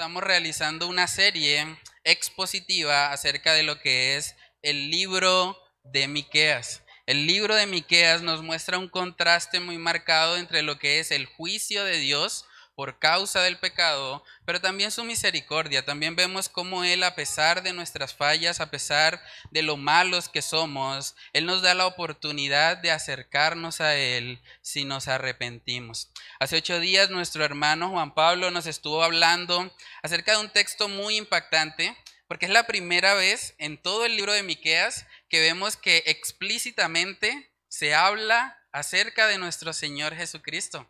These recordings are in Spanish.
estamos realizando una serie expositiva acerca de lo que es el libro de Miqueas. El libro de Miqueas nos muestra un contraste muy marcado entre lo que es el juicio de Dios por causa del pecado, pero también su misericordia. También vemos cómo Él, a pesar de nuestras fallas, a pesar de lo malos que somos, Él nos da la oportunidad de acercarnos a Él si nos arrepentimos. Hace ocho días nuestro hermano Juan Pablo nos estuvo hablando acerca de un texto muy impactante, porque es la primera vez en todo el libro de Miqueas que vemos que explícitamente se habla acerca de nuestro Señor Jesucristo.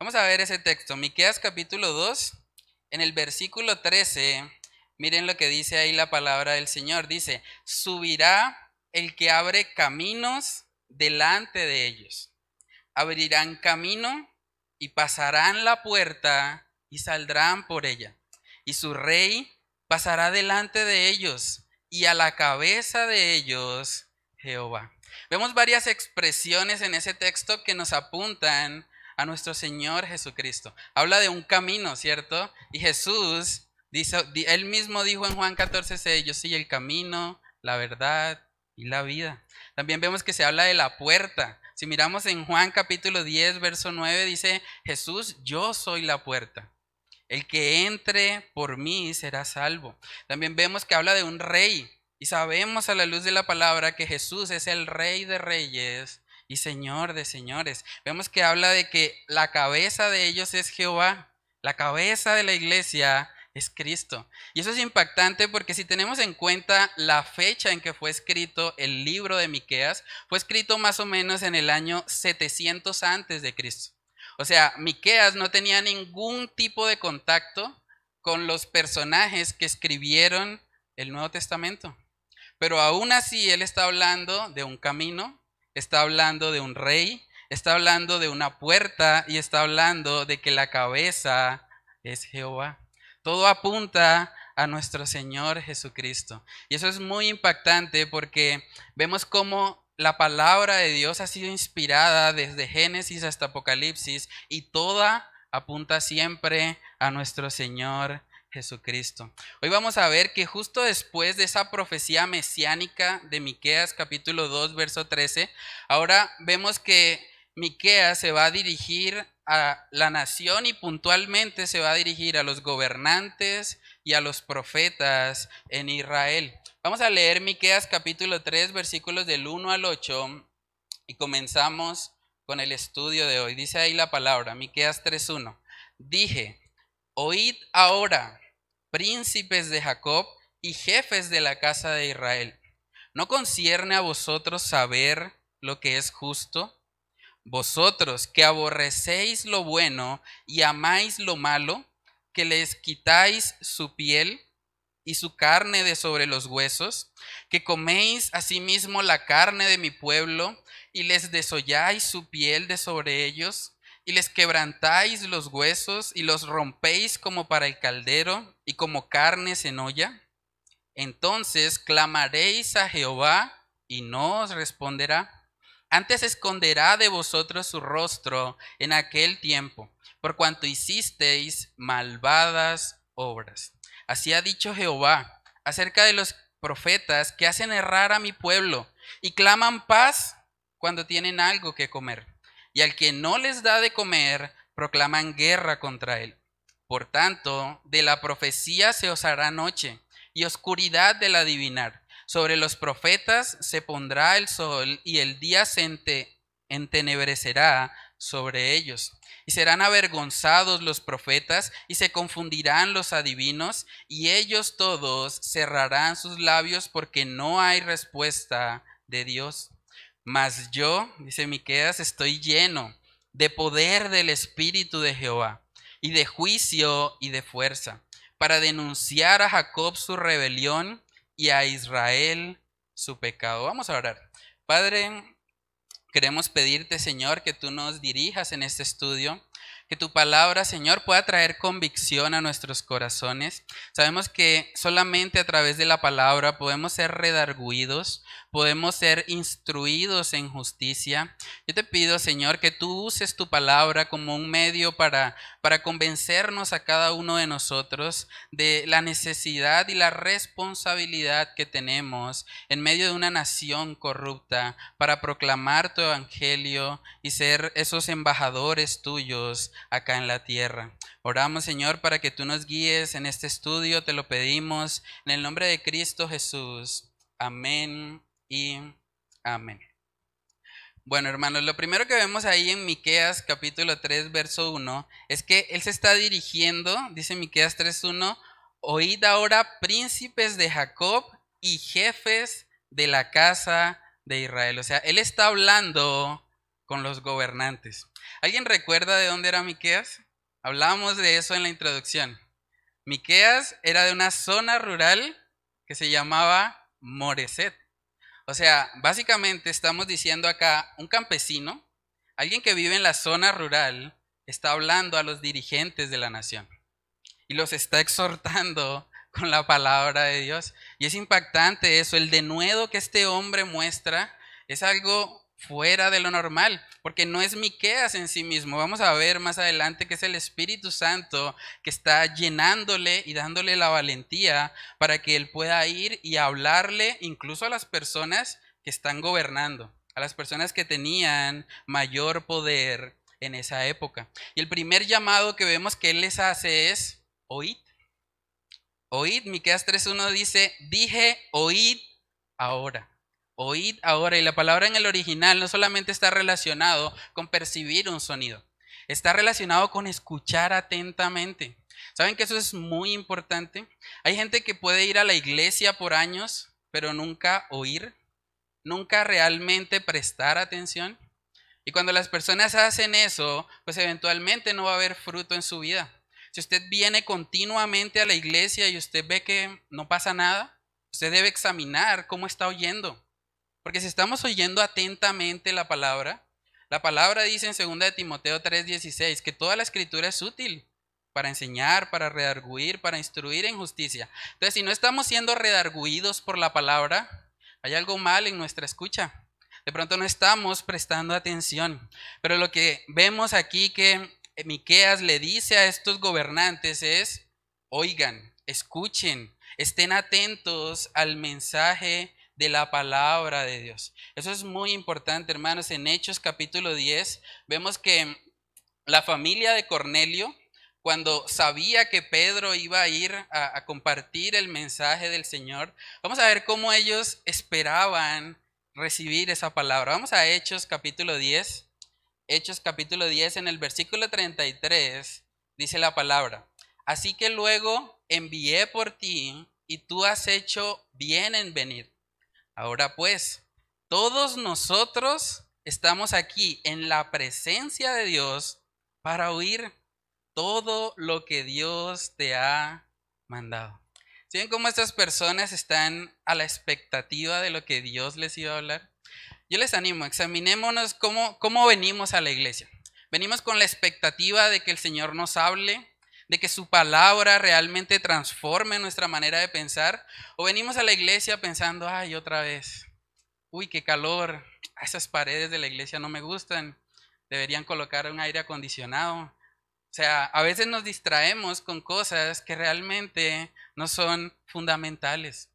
Vamos a ver ese texto, Miqueas capítulo 2, en el versículo 13. Miren lo que dice ahí la palabra del Señor. Dice, subirá el que abre caminos delante de ellos. Abrirán camino y pasarán la puerta y saldrán por ella. Y su rey pasará delante de ellos y a la cabeza de ellos Jehová. Vemos varias expresiones en ese texto que nos apuntan a nuestro Señor Jesucristo. Habla de un camino, ¿cierto? Y Jesús, dice, él mismo dijo en Juan 14, 6, yo soy el camino, la verdad y la vida. También vemos que se habla de la puerta. Si miramos en Juan capítulo 10, verso 9, dice, Jesús, yo soy la puerta. El que entre por mí será salvo. También vemos que habla de un rey. Y sabemos a la luz de la palabra que Jesús es el rey de reyes y Señor de señores. Vemos que habla de que la cabeza de ellos es Jehová, la cabeza de la iglesia es Cristo. Y eso es impactante porque si tenemos en cuenta la fecha en que fue escrito el libro de Miqueas, fue escrito más o menos en el año 700 antes de Cristo. O sea, Miqueas no tenía ningún tipo de contacto con los personajes que escribieron el Nuevo Testamento. Pero aún así él está hablando de un camino, está hablando de un rey, está hablando de una puerta y está hablando de que la cabeza es Jehová. Todo apunta a nuestro Señor Jesucristo. Y eso es muy impactante porque vemos cómo la palabra de Dios ha sido inspirada desde Génesis hasta Apocalipsis y toda apunta siempre a nuestro Señor Jesucristo. Hoy vamos a ver que justo después de esa profecía mesiánica de Miqueas capítulo 2 verso 13, ahora vemos que Miqueas se va a dirigir a la nación y puntualmente se va a dirigir a los gobernantes y a los profetas en Israel. Vamos a leer Miqueas capítulo 3 versículos del 1 al 8 y comenzamos con el estudio de hoy. Dice ahí la palabra, Miqueas 3:1. Dije, Oíd ahora, príncipes de Jacob y jefes de la casa de Israel. ¿No concierne a vosotros saber lo que es justo? Vosotros que aborrecéis lo bueno y amáis lo malo, que les quitáis su piel y su carne de sobre los huesos, que coméis asimismo la carne de mi pueblo y les desolláis su piel de sobre ellos, y les quebrantáis los huesos y los rompéis como para el caldero y como carnes en olla, entonces clamaréis a Jehová y no os responderá. Antes esconderá de vosotros su rostro en aquel tiempo, por cuanto hicisteis malvadas obras. Así ha dicho Jehová acerca de los profetas que hacen errar a mi pueblo y claman paz cuando tienen algo que comer y al que no les da de comer, proclaman guerra contra él. Por tanto, de la profecía se os hará noche, y oscuridad del adivinar. Sobre los profetas se pondrá el sol, y el día se entenebrecerá sobre ellos. Y serán avergonzados los profetas, y se confundirán los adivinos, y ellos todos cerrarán sus labios porque no hay respuesta de Dios. Mas yo, dice Miqueas, estoy lleno de poder del Espíritu de Jehová y de juicio y de fuerza, para denunciar a Jacob su rebelión y a Israel su pecado. Vamos a orar. Padre, queremos pedirte, Señor, que tú nos dirijas en este estudio que tu palabra, Señor, pueda traer convicción a nuestros corazones. Sabemos que solamente a través de la palabra podemos ser redarguidos, podemos ser instruidos en justicia. Yo te pido, Señor, que tú uses tu palabra como un medio para, para convencernos a cada uno de nosotros de la necesidad y la responsabilidad que tenemos en medio de una nación corrupta para proclamar tu evangelio y ser esos embajadores tuyos acá en la tierra. Oramos, Señor, para que tú nos guíes en este estudio, te lo pedimos en el nombre de Cristo Jesús. Amén y amén. Bueno, hermanos, lo primero que vemos ahí en Miqueas capítulo 3 verso 1 es que él se está dirigiendo, dice Miqueas 3:1, oíd ahora príncipes de Jacob y jefes de la casa de Israel. O sea, él está hablando con los gobernantes. ¿Alguien recuerda de dónde era Miqueas? Hablábamos de eso en la introducción. Miqueas era de una zona rural que se llamaba Moreset. O sea, básicamente estamos diciendo acá, un campesino, alguien que vive en la zona rural, está hablando a los dirigentes de la nación y los está exhortando con la palabra de Dios. Y es impactante eso, el denuedo que este hombre muestra es algo fuera de lo normal, porque no es Miqueas en sí mismo. Vamos a ver más adelante que es el Espíritu Santo que está llenándole y dándole la valentía para que él pueda ir y hablarle incluso a las personas que están gobernando, a las personas que tenían mayor poder en esa época. Y el primer llamado que vemos que él les hace es oíd. Oíd, Miqueas 3:1 dice, "Dije, oíd ahora." Oíd ahora, y la palabra en el original no solamente está relacionado con percibir un sonido, está relacionado con escuchar atentamente. ¿Saben que eso es muy importante? Hay gente que puede ir a la iglesia por años, pero nunca oír, nunca realmente prestar atención. Y cuando las personas hacen eso, pues eventualmente no va a haber fruto en su vida. Si usted viene continuamente a la iglesia y usted ve que no pasa nada, usted debe examinar cómo está oyendo. Porque si estamos oyendo atentamente la palabra, la palabra dice en 2 de Timoteo 3:16 que toda la escritura es útil para enseñar, para redarguir, para instruir en justicia. Entonces, si no estamos siendo redarguidos por la palabra, hay algo mal en nuestra escucha. De pronto no estamos prestando atención. Pero lo que vemos aquí que Miqueas le dice a estos gobernantes es, oigan, escuchen, estén atentos al mensaje de la palabra de Dios. Eso es muy importante, hermanos. En Hechos capítulo 10 vemos que la familia de Cornelio, cuando sabía que Pedro iba a ir a, compartir el mensaje del Señor, vamos a ver cómo ellos esperaban recibir esa palabra. Vamos a Hechos capítulo 10. Hechos capítulo 10 en el versículo 33 dice la palabra. Así que luego envié por ti y tú has hecho bien en venir Ahora pues, todos nosotros estamos aquí en la presencia de Dios para oír todo lo que Dios te ha mandado. ¿Sí ven cómo estas personas están a la expectativa de lo que Dios les iba a hablar? Yo les animo, examinémonos cómo, cómo venimos a la iglesia. Venimos con la expectativa de que el Señor nos hable, de que su palabra realmente transforme nuestra manera de pensar? ¿O venimos a la iglesia pensando, ay, otra vez, uy, qué calor, esas paredes de la iglesia no me gustan, deberían colocar un aire acondicionado? O sea, a veces nos distraemos con cosas que realmente no son fundamentales.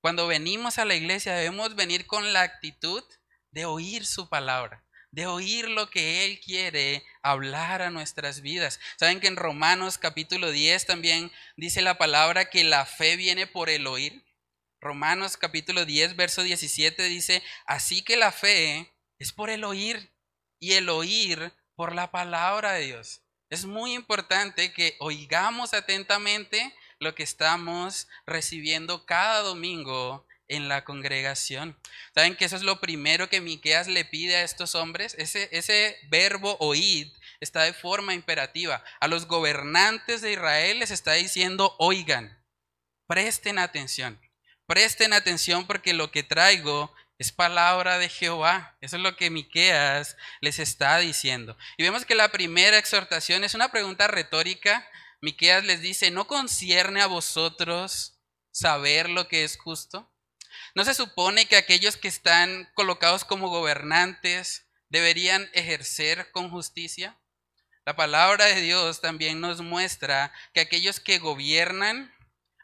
Cuando venimos a la iglesia debemos venir con la actitud de oír su palabra de oír lo que Él quiere hablar a nuestras vidas. Saben que en Romanos capítulo 10 también dice la palabra que la fe viene por el oír. Romanos capítulo 10, verso 17 dice, así que la fe es por el oír y el oír por la palabra de Dios. Es muy importante que oigamos atentamente lo que estamos recibiendo cada domingo en la congregación. ¿Saben que eso es lo primero que Miqueas le pide a estos hombres? Ese, verbo oíd está de forma imperativa. A los gobernantes de Israel les está diciendo, oigan, presten atención. Presten atención porque lo que traigo es palabra de Jehová. Eso es lo que Miqueas les está diciendo. Y vemos que la primera exhortación es una pregunta retórica. Miqueas les dice, ¿no concierne a vosotros saber lo que es justo? ¿No se supone que aquellos que están colocados como gobernantes deberían ejercer con justicia? La palabra de Dios también nos muestra que aquellos que gobiernan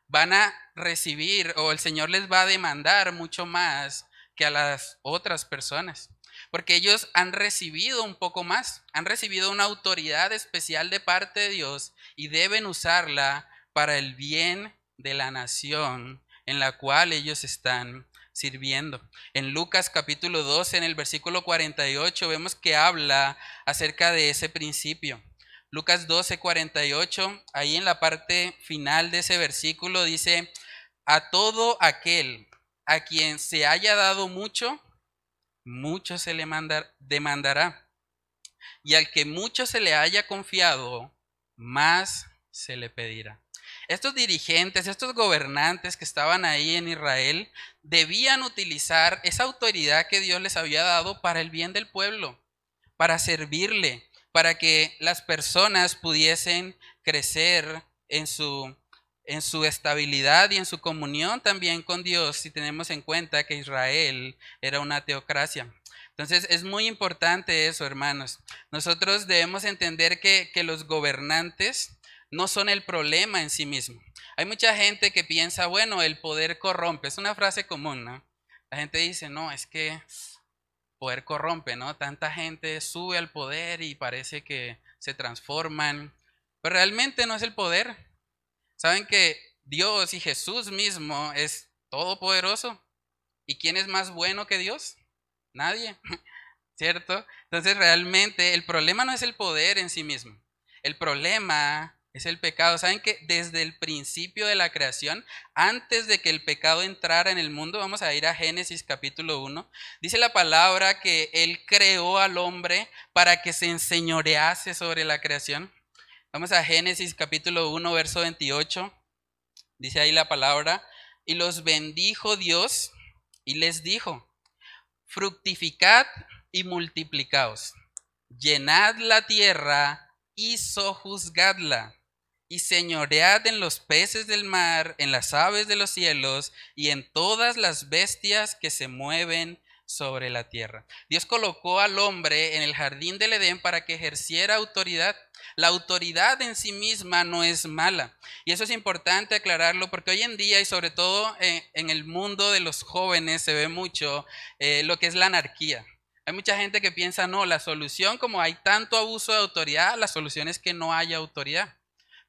van a recibir o el Señor les va a demandar mucho más que a las otras personas. Porque ellos han recibido un poco más, han recibido una autoridad especial de parte de Dios y deben usarla para el bien de la nación en la cual ellos están sirviendo. En Lucas capítulo 12, en el versículo 48, vemos que habla acerca de ese principio. Lucas 12, 48, ahí en la parte final de ese versículo dice, a todo aquel a quien se haya dado mucho, mucho se le demandará. Y al que mucho se le haya confiado, más se le pedirá. Estos dirigentes, estos gobernantes que estaban ahí en Israel, debían utilizar esa autoridad que Dios les había dado para el bien del pueblo, para servirle, para que las personas pudiesen crecer en su, en su estabilidad y en su comunión también con Dios, si tenemos en cuenta que Israel era una teocracia. Entonces es muy importante eso, hermanos. Nosotros debemos entender que, que los gobernantes no son el problema en sí mismo. Hay mucha gente que piensa, bueno, el poder corrompe. Es una frase común, ¿no? La gente dice, no, es que poder corrompe, ¿no? Tanta gente sube al poder y parece que se transforman, pero realmente no es el poder. Saben que Dios y Jesús mismo es todopoderoso. ¿Y quién es más bueno que Dios? Nadie, ¿cierto? Entonces realmente el problema no es el poder en sí mismo. El problema es el pecado. ¿Saben que desde el principio de la creación, antes de que el pecado entrara en el mundo, vamos a ir a Génesis capítulo 1, dice la palabra que Él creó al hombre para que se enseñorease sobre la creación. Vamos a Génesis capítulo 1, verso 28. Dice ahí la palabra, y los bendijo Dios y les dijo, fructificad y multiplicaos, llenad la tierra y sojuzgadla y señoread en los peces del mar, en las aves de los cielos y en todas las bestias que se mueven sobre la tierra. Dios colocó al hombre en el jardín del Edén para que ejerciera autoridad. La autoridad en sí misma no es mala. Y eso es importante aclararlo porque hoy en día y sobre todo eh, en el mundo de los jóvenes se ve mucho eh, lo que es la anarquía. Hay mucha gente que piensa, no, la solución como hay tanto abuso de autoridad, la solución es que no haya autoridad.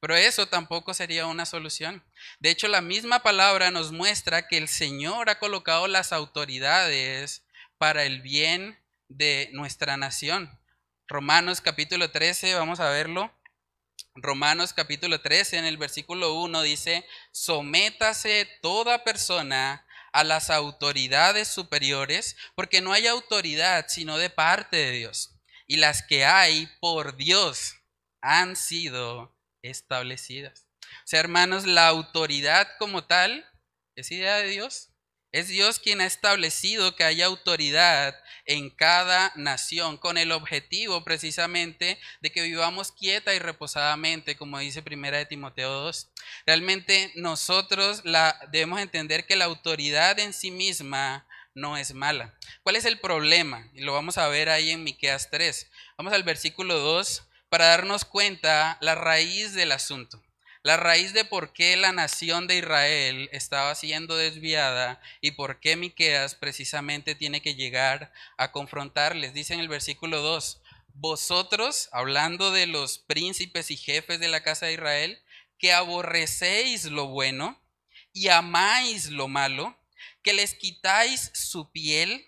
Pero eso tampoco sería una solución. De hecho, la misma palabra nos muestra que el Señor ha colocado las autoridades para el bien de nuestra nación. Romanos capítulo 13, vamos a verlo. Romanos capítulo 13, en el versículo 1 dice, sométase toda persona a las autoridades superiores, porque no hay autoridad sino de parte de Dios. Y las que hay por Dios han sido establecidas. O sea, hermanos, la autoridad como tal es idea de Dios. Es Dios quien ha establecido que haya autoridad en cada nación con el objetivo precisamente de que vivamos quieta y reposadamente, como dice Primera de Timoteo 2. Realmente nosotros la, debemos entender que la autoridad en sí misma no es mala. ¿Cuál es el problema? Y lo vamos a ver ahí en Miqueas 3. Vamos al versículo 2 para darnos cuenta la raíz del asunto, la raíz de por qué la nación de Israel estaba siendo desviada y por qué Miqueas precisamente tiene que llegar a confrontarles. Dice en el versículo 2, vosotros, hablando de los príncipes y jefes de la casa de Israel, que aborrecéis lo bueno y amáis lo malo, que les quitáis su piel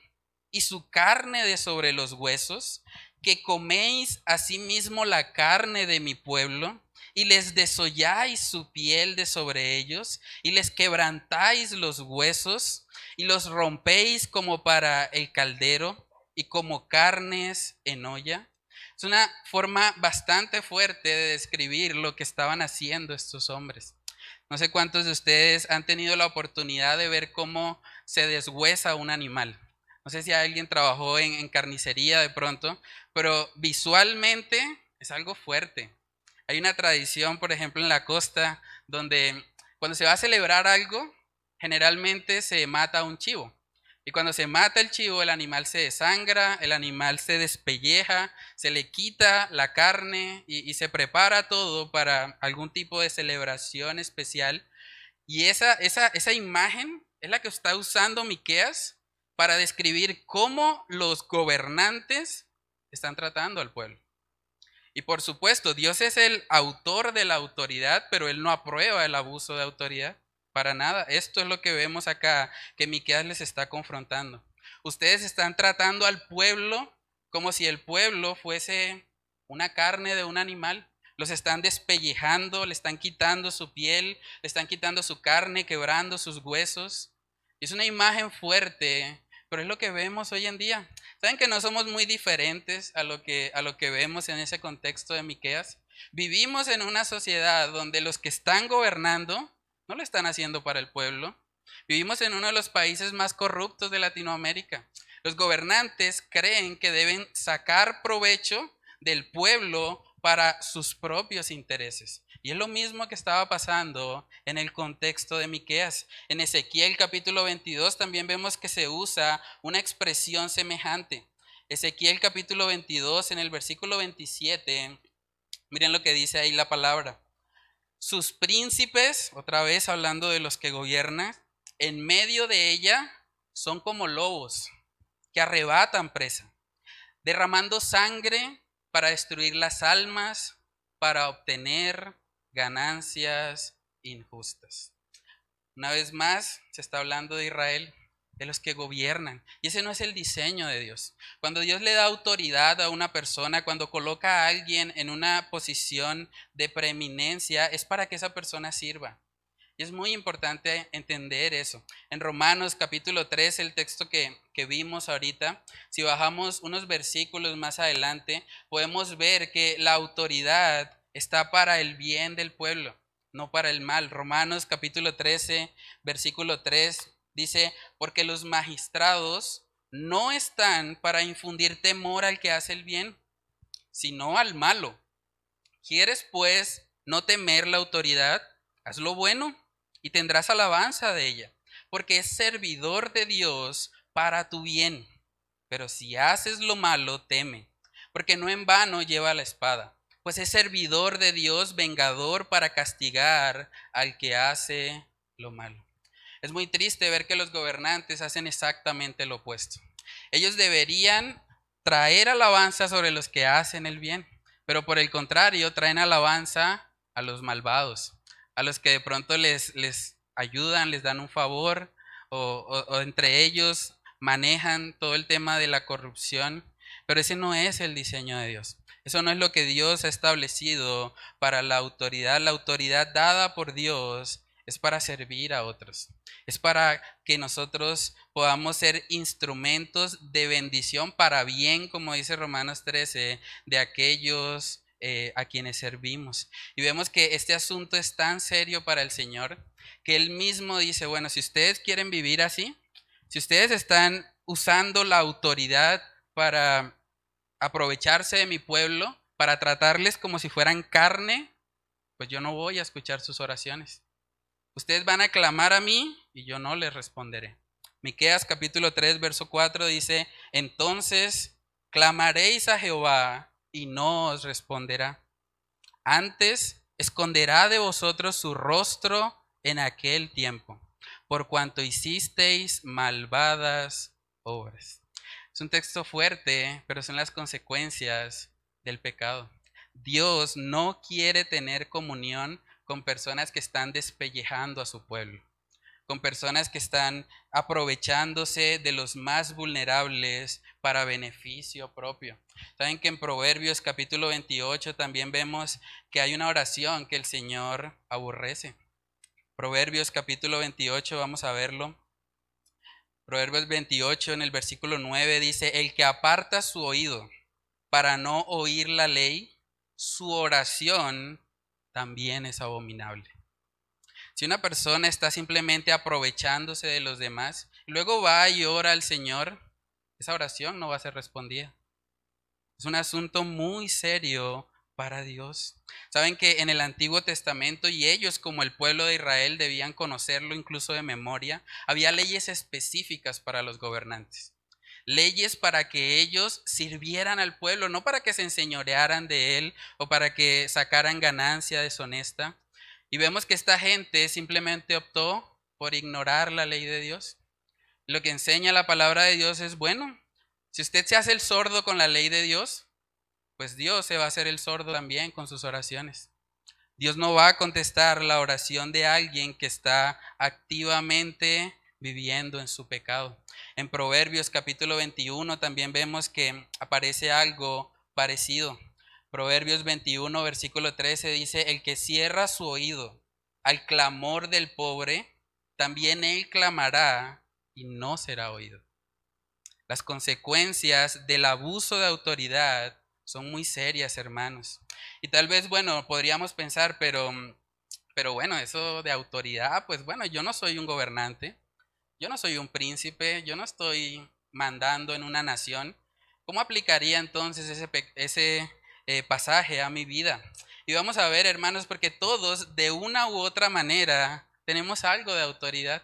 y su carne de sobre los huesos, que coméis asimismo la carne de mi pueblo, y les desolláis su piel de sobre ellos, y les quebrantáis los huesos, y los rompéis como para el caldero, y como carnes en olla. Es una forma bastante fuerte de describir lo que estaban haciendo estos hombres. No sé cuántos de ustedes han tenido la oportunidad de ver cómo se deshuesa un animal. No sé si alguien trabajó en, carnicería de pronto, pero visualmente es algo fuerte. Hay una tradición, por ejemplo, en la costa, donde cuando se va a celebrar algo, generalmente se mata un chivo. Y cuando se mata el chivo, el animal se desangra, el animal se despelleja, se le quita la carne y, se prepara todo para algún tipo de celebración especial. Y esa, esa, esa imagen es la que está usando Miqueas para describir cómo los gobernantes están tratando al pueblo. Y por supuesto, Dios es el autor de la autoridad, pero Él no aprueba el abuso de autoridad. Para nada. Esto es lo que vemos acá, que Miqueas les está confrontando. Ustedes están tratando al pueblo como si el pueblo fuese una carne de un animal. Los están despellejando, le están quitando su piel, le están quitando su carne, quebrando sus huesos. Es una imagen fuerte, pero es lo que vemos hoy en día. ¿Saben que no somos muy diferentes a lo que, a lo que vemos en ese contexto de Miqueas? Vivimos en una sociedad donde los que están gobernando no lo están haciendo para el pueblo. Vivimos en uno de los países más corruptos de Latinoamérica. Los gobernantes creen que deben sacar provecho del pueblo para sus propios intereses. Y es lo mismo que estaba pasando en el contexto de Miqueas. En Ezequiel capítulo 22 también vemos que se usa una expresión semejante. Ezequiel capítulo 22 en el versículo 27, miren lo que dice ahí la palabra. Sus príncipes, otra vez hablando de los que gobiernan, en medio de ella son como lobos que arrebatan presa, derramando sangre para destruir las almas, para obtener ganancias injustas. Una vez más, se está hablando de Israel de los que gobiernan. Y ese no es el diseño de Dios. Cuando Dios le da autoridad a una persona, cuando coloca a alguien en una posición de preeminencia, es para que esa persona sirva. Y es muy importante entender eso. En Romanos capítulo 3, el texto que, que vimos ahorita, si bajamos unos versículos más adelante, podemos ver que la autoridad está para el bien del pueblo, no para el mal. Romanos capítulo 13, versículo 3 Dice, porque los magistrados no están para infundir temor al que hace el bien, sino al malo. ¿Quieres pues no temer la autoridad? Haz lo bueno y tendrás alabanza de ella, porque es servidor de Dios para tu bien. Pero si haces lo malo, teme, porque no en vano lleva la espada, pues es servidor de Dios, vengador para castigar al que hace lo malo. Es muy triste ver que los gobernantes hacen exactamente lo opuesto. Ellos deberían traer alabanza sobre los que hacen el bien, pero por el contrario traen alabanza a los malvados, a los que de pronto les, les ayudan, les dan un favor o, o entre ellos manejan todo el tema de la corrupción, pero ese no es el diseño de Dios. Eso no es lo que Dios ha establecido para la autoridad. La autoridad dada por Dios es para servir a otros. Es para que nosotros podamos ser instrumentos de bendición para bien, como dice Romanos 13, de aquellos eh, a quienes servimos. Y vemos que este asunto es tan serio para el Señor que Él mismo dice, bueno, si ustedes quieren vivir así, si ustedes están usando la autoridad para aprovecharse de mi pueblo, para tratarles como si fueran carne, pues yo no voy a escuchar sus oraciones. Ustedes van a clamar a mí y yo no les responderé. Miqueas capítulo 3 verso 4 dice, "Entonces clamaréis a Jehová y no os responderá. Antes esconderá de vosotros su rostro en aquel tiempo, por cuanto hicisteis malvadas obras." Es un texto fuerte, pero son las consecuencias del pecado. Dios no quiere tener comunión con personas que están despellejando a su pueblo, con personas que están aprovechándose de los más vulnerables para beneficio propio. Saben que en Proverbios capítulo 28 también vemos que hay una oración que el Señor aborrece. Proverbios capítulo 28, vamos a verlo. Proverbios 28 en el versículo 9 dice, el que aparta su oído para no oír la ley, su oración también es abominable. Si una persona está simplemente aprovechándose de los demás, luego va y ora al Señor, esa oración no va a ser respondida. Es un asunto muy serio para Dios. Saben que en el Antiguo Testamento y ellos como el pueblo de Israel debían conocerlo incluso de memoria, había leyes específicas para los gobernantes. Leyes para que ellos sirvieran al pueblo, no para que se enseñorearan de él o para que sacaran ganancia deshonesta. Y vemos que esta gente simplemente optó por ignorar la ley de Dios. Lo que enseña la palabra de Dios es, bueno, si usted se hace el sordo con la ley de Dios, pues Dios se va a hacer el sordo también con sus oraciones. Dios no va a contestar la oración de alguien que está activamente viviendo en su pecado. En Proverbios capítulo 21 también vemos que aparece algo parecido. Proverbios 21 versículo 13 dice, el que cierra su oído al clamor del pobre, también él clamará y no será oído. Las consecuencias del abuso de autoridad son muy serias, hermanos. Y tal vez, bueno, podríamos pensar, pero, pero bueno, eso de autoridad, pues bueno, yo no soy un gobernante, yo no soy un príncipe, yo no estoy mandando en una nación. ¿Cómo aplicaría entonces ese, ese eh, pasaje a mi vida? Y vamos a ver, hermanos, porque todos de una u otra manera tenemos algo de autoridad.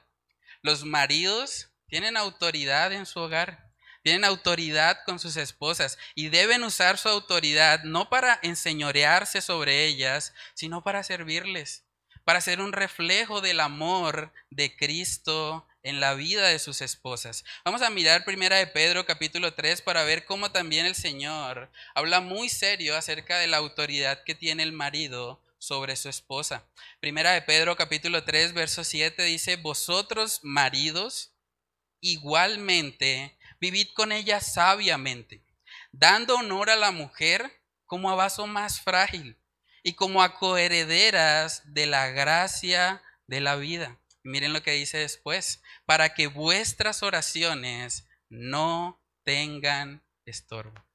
Los maridos tienen autoridad en su hogar tienen autoridad con sus esposas y deben usar su autoridad no para enseñorearse sobre ellas, sino para servirles, para ser un reflejo del amor de Cristo en la vida de sus esposas. Vamos a mirar primera de Pedro capítulo 3 para ver cómo también el Señor habla muy serio acerca de la autoridad que tiene el marido sobre su esposa. Primera de Pedro capítulo 3 verso 7 dice, "Vosotros maridos igualmente Vivid con ella sabiamente, dando honor a la mujer como a vaso más frágil y como a coherederas de la gracia de la vida. Miren lo que dice después, para que vuestras oraciones no tengan estorbo.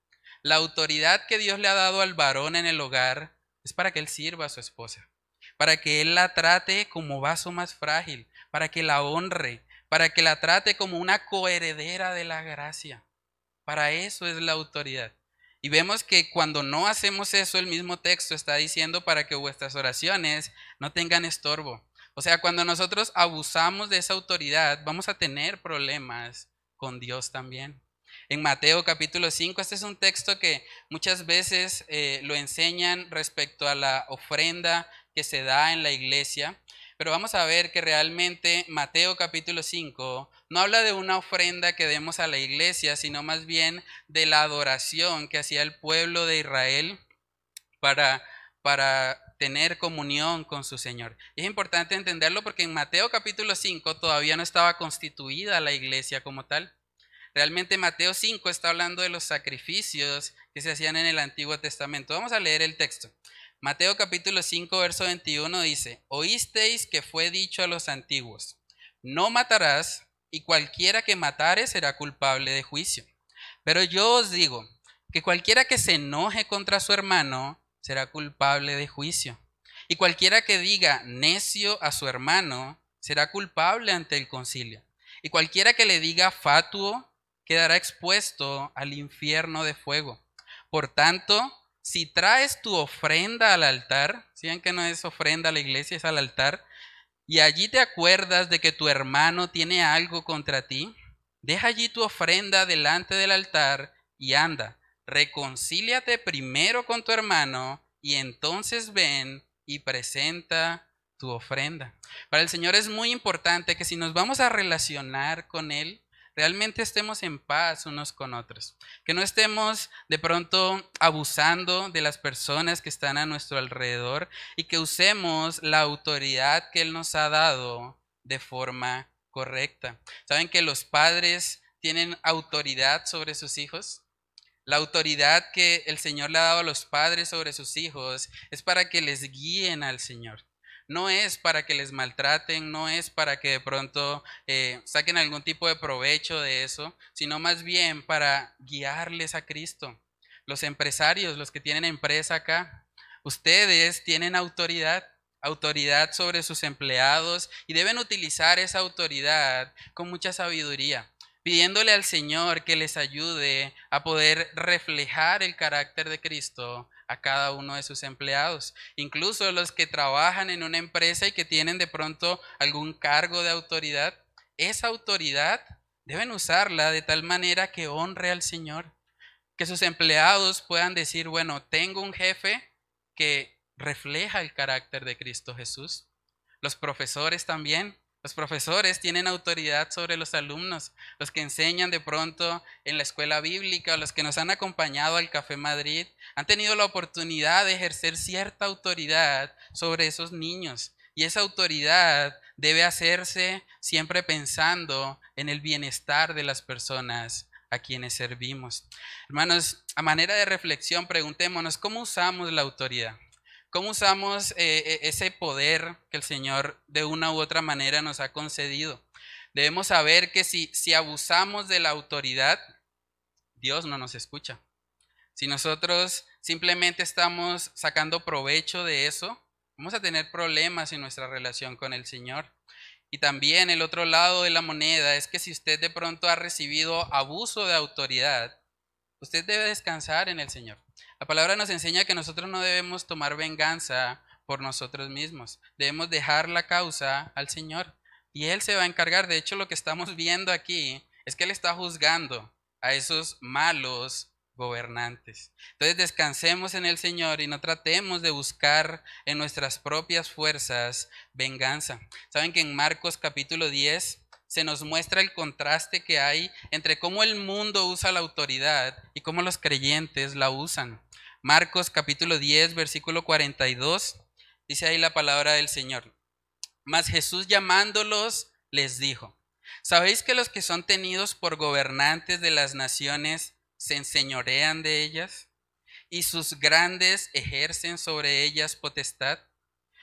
La autoridad que Dios le ha dado al varón en el hogar es para que él sirva a su esposa, para que él la trate como vaso más frágil, para que la honre, para que la trate como una coheredera de la gracia. Para eso es la autoridad. Y vemos que cuando no hacemos eso, el mismo texto está diciendo para que vuestras oraciones no tengan estorbo. O sea, cuando nosotros abusamos de esa autoridad, vamos a tener problemas con Dios también. En Mateo capítulo 5, este es un texto que muchas veces eh, lo enseñan respecto a la ofrenda que se da en la iglesia. Pero vamos a ver que realmente Mateo capítulo 5 no habla de una ofrenda que demos a la iglesia, sino más bien de la adoración que hacía el pueblo de Israel para, para tener comunión con su Señor. es importante entenderlo porque en Mateo capítulo 5 todavía no estaba constituida la iglesia como tal. Realmente Mateo 5 está hablando de los sacrificios que se hacían en el Antiguo Testamento. Vamos a leer el texto. Mateo capítulo 5, verso 21 dice, oísteis que fue dicho a los antiguos, no matarás, y cualquiera que matare será culpable de juicio. Pero yo os digo que cualquiera que se enoje contra su hermano será culpable de juicio. Y cualquiera que diga necio a su hermano será culpable ante el concilio. Y cualquiera que le diga fatuo quedará expuesto al infierno de fuego. Por tanto, si traes tu ofrenda al altar, si que no es ofrenda a la iglesia, es al altar, y allí te acuerdas de que tu hermano tiene algo contra ti, deja allí tu ofrenda delante del altar y anda, reconcíliate primero con tu hermano y entonces ven y presenta tu ofrenda. Para el Señor es muy importante que si nos vamos a relacionar con Él, realmente estemos en paz unos con otros, que no estemos de pronto abusando de las personas que están a nuestro alrededor y que usemos la autoridad que Él nos ha dado de forma correcta. ¿Saben que los padres tienen autoridad sobre sus hijos? La autoridad que el Señor le ha dado a los padres sobre sus hijos es para que les guíen al Señor no es para que les maltraten, no es para que de pronto eh, saquen algún tipo de provecho de eso, sino más bien para guiarles a Cristo. Los empresarios, los que tienen empresa acá, ustedes tienen autoridad, autoridad sobre sus empleados y deben utilizar esa autoridad con mucha sabiduría pidiéndole al Señor que les ayude a poder reflejar el carácter de Cristo a cada uno de sus empleados, incluso los que trabajan en una empresa y que tienen de pronto algún cargo de autoridad. Esa autoridad deben usarla de tal manera que honre al Señor, que sus empleados puedan decir, bueno, tengo un jefe que refleja el carácter de Cristo Jesús. Los profesores también los profesores tienen autoridad sobre los alumnos, los que enseñan de pronto en la escuela bíblica, los que nos han acompañado al Café Madrid, han tenido la oportunidad de ejercer cierta autoridad sobre esos niños. Y esa autoridad debe hacerse siempre pensando en el bienestar de las personas a quienes servimos. Hermanos, a manera de reflexión, preguntémonos, ¿cómo usamos la autoridad? ¿Cómo usamos eh, e, ese poder que el Señor de una u otra manera nos ha concedido? Debemos saber que si, si abusamos de la autoridad, Dios no nos escucha. Si nosotros simplemente estamos sacando provecho de eso, vamos a tener problemas en nuestra relación con el Señor. Y también el otro lado de la moneda es que si usted de pronto ha recibido abuso de autoridad, usted debe descansar en el Señor. La palabra nos enseña que nosotros no debemos tomar venganza por nosotros mismos. Debemos dejar la causa al Señor. Y Él se va a encargar. De hecho, lo que estamos viendo aquí es que Él está juzgando a esos malos gobernantes. Entonces descansemos en el Señor y no tratemos de buscar en nuestras propias fuerzas venganza. Saben que en Marcos capítulo 10 se nos muestra el contraste que hay entre cómo el mundo usa la autoridad y cómo los creyentes la usan. Marcos capítulo 10, versículo 42, dice ahí la palabra del Señor. Mas Jesús llamándolos les dijo, ¿sabéis que los que son tenidos por gobernantes de las naciones se enseñorean de ellas? Y sus grandes ejercen sobre ellas potestad.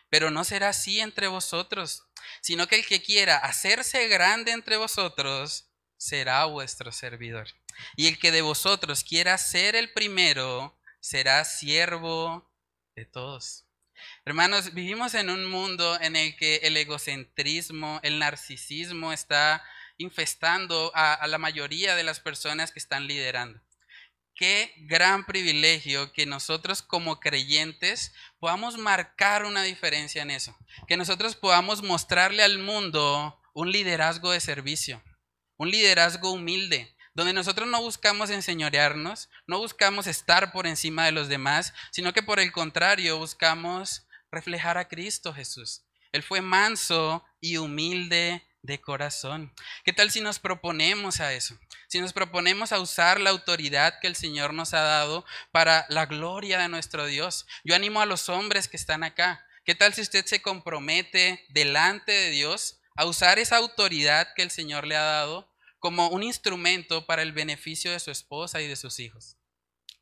Pero no será así entre vosotros, sino que el que quiera hacerse grande entre vosotros será vuestro servidor. Y el que de vosotros quiera ser el primero será siervo de todos. Hermanos, vivimos en un mundo en el que el egocentrismo, el narcisismo está infestando a, la mayoría de las personas que están liderando. Qué gran privilegio que nosotros como creyentes podamos marcar una diferencia en eso. Que nosotros podamos mostrarle al mundo un liderazgo de servicio, un liderazgo humilde, donde nosotros no buscamos enseñorearnos, no buscamos estar por encima de los demás, sino que por el contrario buscamos reflejar a Cristo Jesús. Él fue manso y humilde de corazón. ¿Qué tal si nos proponemos a eso? Si nos proponemos a usar la autoridad que el Señor nos ha dado para la gloria de nuestro Dios. Yo animo a los hombres que están acá. ¿Qué tal si usted se compromete delante de Dios a usar esa autoridad que el Señor le ha dado como un instrumento para el beneficio de su esposa y de sus hijos.